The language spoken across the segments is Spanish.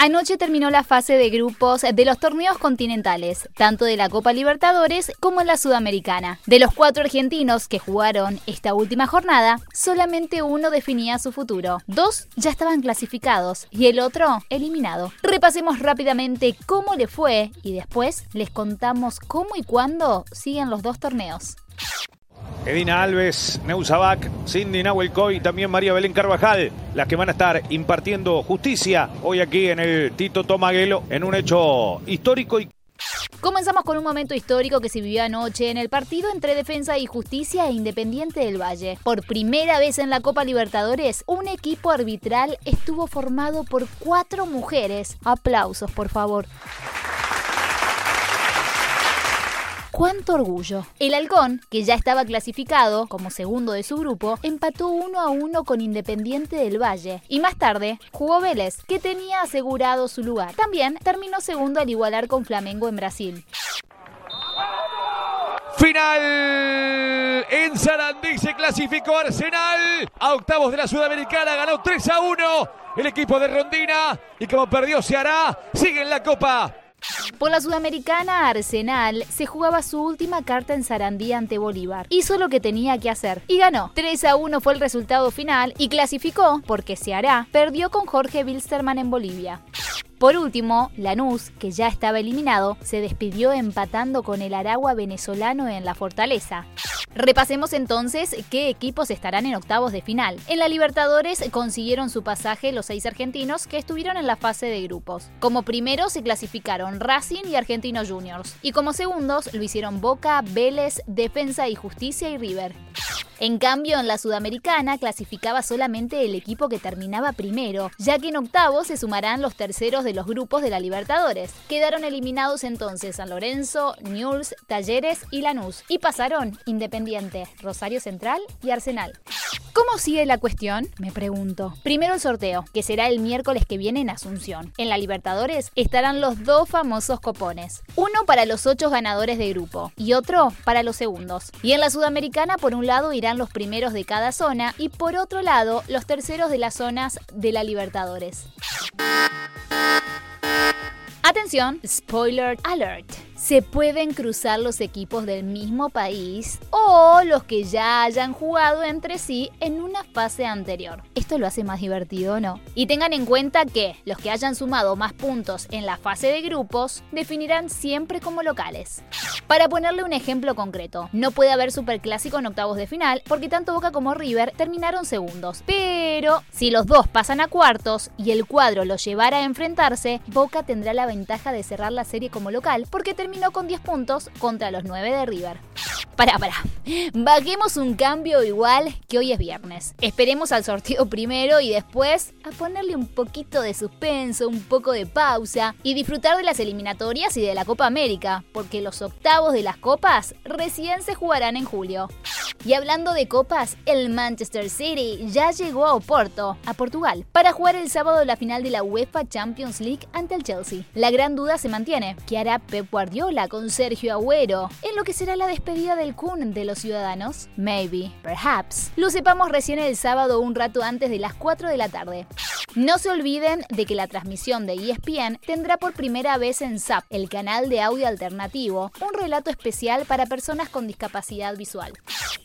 Anoche terminó la fase de grupos de los torneos continentales, tanto de la Copa Libertadores como en la Sudamericana. De los cuatro argentinos que jugaron esta última jornada, solamente uno definía su futuro. Dos ya estaban clasificados y el otro eliminado. Repasemos rápidamente cómo le fue y después les contamos cómo y cuándo siguen los dos torneos. Edina Alves, Neusabac, Cindy Nahuelcoy y también María Belén Carvajal, las que van a estar impartiendo justicia hoy aquí en el Tito Tomaguelo en un hecho histórico y Comenzamos con un momento histórico que se vivió anoche en el partido entre Defensa y Justicia e Independiente del Valle. Por primera vez en la Copa Libertadores, un equipo arbitral estuvo formado por cuatro mujeres. Aplausos, por favor cuánto orgullo. El Halcón, que ya estaba clasificado como segundo de su grupo, empató uno a uno con Independiente del Valle. Y más tarde jugó Vélez, que tenía asegurado su lugar. También terminó segundo al igualar con Flamengo en Brasil. Final en Sarandí se clasificó Arsenal a octavos de la Sudamericana, ganó 3 a 1 el equipo de Rondina y como perdió se hará, sigue en la Copa. Por la Sudamericana, Arsenal se jugaba su última carta en Sarandí ante Bolívar. Hizo lo que tenía que hacer y ganó. 3 a 1 fue el resultado final y clasificó, porque se hará, perdió con Jorge Wilstermann en Bolivia. Por último, Lanús, que ya estaba eliminado, se despidió empatando con el Aragua venezolano en la Fortaleza. Repasemos entonces qué equipos estarán en octavos de final. En la Libertadores consiguieron su pasaje los seis argentinos que estuvieron en la fase de grupos. Como primeros se clasificaron Racing y Argentinos Juniors. Y como segundos lo hicieron Boca, Vélez, Defensa y Justicia y River. En cambio, en la Sudamericana clasificaba solamente el equipo que terminaba primero, ya que en octavos se sumarán los terceros de los grupos de la Libertadores. Quedaron eliminados entonces San Lorenzo, Newell's, Talleres y Lanús, y pasaron Independiente, Rosario Central y Arsenal. ¿Cómo sigue la cuestión? Me pregunto. Primero el sorteo, que será el miércoles que viene en Asunción. En la Libertadores estarán los dos famosos copones. Uno para los ocho ganadores de grupo y otro para los segundos. Y en la Sudamericana, por un lado, irán los primeros de cada zona y por otro lado, los terceros de las zonas de la Libertadores. Atención, spoiler alert se pueden cruzar los equipos del mismo país o los que ya hayan jugado entre sí en una fase anterior. Esto lo hace más divertido, ¿no? Y tengan en cuenta que los que hayan sumado más puntos en la fase de grupos definirán siempre como locales. Para ponerle un ejemplo concreto, no puede haber superclásico en octavos de final porque tanto Boca como River terminaron segundos. Pero si los dos pasan a cuartos y el cuadro los llevara a enfrentarse, Boca tendrá la ventaja de cerrar la serie como local porque terminó con 10 puntos contra los 9 de River. Pará, pará. Bajemos un cambio igual que hoy es viernes. Esperemos al sorteo primero y después a ponerle un poquito de suspenso, un poco de pausa y disfrutar de las eliminatorias y de la Copa América, porque los octavos de las copas recién se jugarán en julio. Y hablando de copas, el Manchester City ya llegó a Oporto, a Portugal, para jugar el sábado la final de la UEFA Champions League ante el Chelsea. La gran duda se mantiene, ¿qué hará Pep Guardiola con Sergio Agüero en lo que será la despedida del Kun de los ciudadanos? Maybe, perhaps. Lo sepamos recién el sábado un rato antes de las 4 de la tarde. No se olviden de que la transmisión de ESPN tendrá por primera vez en SAP, el canal de audio alternativo, un relato especial para personas con discapacidad visual.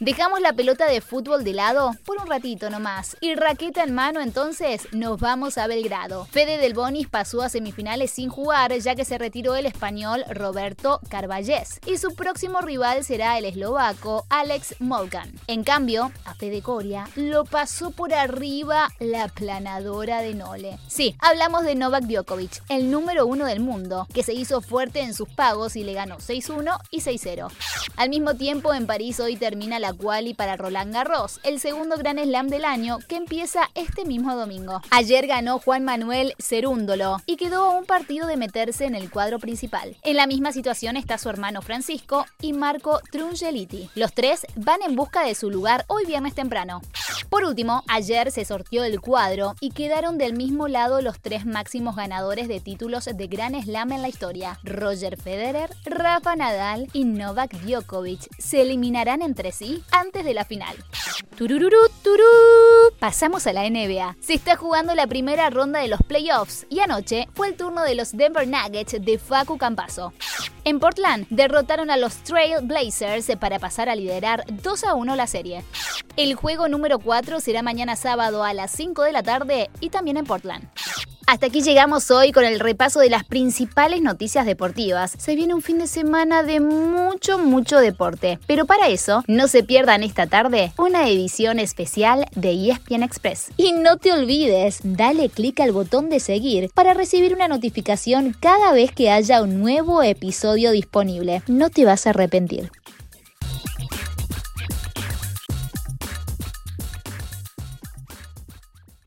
Dejamos la pelota de fútbol de lado por un ratito nomás y raqueta en mano entonces nos vamos a Belgrado. Fede del Bonis pasó a semifinales sin jugar ya que se retiró el español Roberto Carballés y su próximo rival será el eslovaco Alex Molkan. En cambio, a Fede Coria lo pasó por arriba la planadora de Nole. Sí, hablamos de Novak Djokovic, el número uno del mundo, que se hizo fuerte en sus pagos y le ganó 6-1 y 6-0. Al mismo tiempo, en París hoy termina la quali para Roland Garros, el segundo gran slam del año que empieza este mismo domingo. Ayer ganó Juan Manuel Cerúndolo y quedó a un partido de meterse en el cuadro principal. En la misma situación está su hermano Francisco y Marco Angeliti. Los tres van en busca de su lugar hoy viernes temprano. Por último, ayer se sortió el cuadro y quedaron del mismo lado los tres máximos ganadores de títulos de Gran Slam en la historia. Roger Federer, Rafa Nadal y Novak Djokovic se eliminarán entre sí antes de la final. Turururu, turú. Pasamos a la NBA. Se está jugando la primera ronda de los playoffs y anoche fue el turno de los Denver Nuggets de Facu Campaso. En Portland derrotaron a los Trail Blazers para pasar a liderar 2 a 1 la serie. El juego número 4 será mañana sábado a las 5 de la tarde y también en Portland. Hasta aquí llegamos hoy con el repaso de las principales noticias deportivas. Se viene un fin de semana de mucho, mucho deporte. Pero para eso, no se pierdan esta tarde una edición especial de ESPN Express. Y no te olvides, dale clic al botón de seguir para recibir una notificación cada vez que haya un nuevo episodio disponible. No te vas a arrepentir.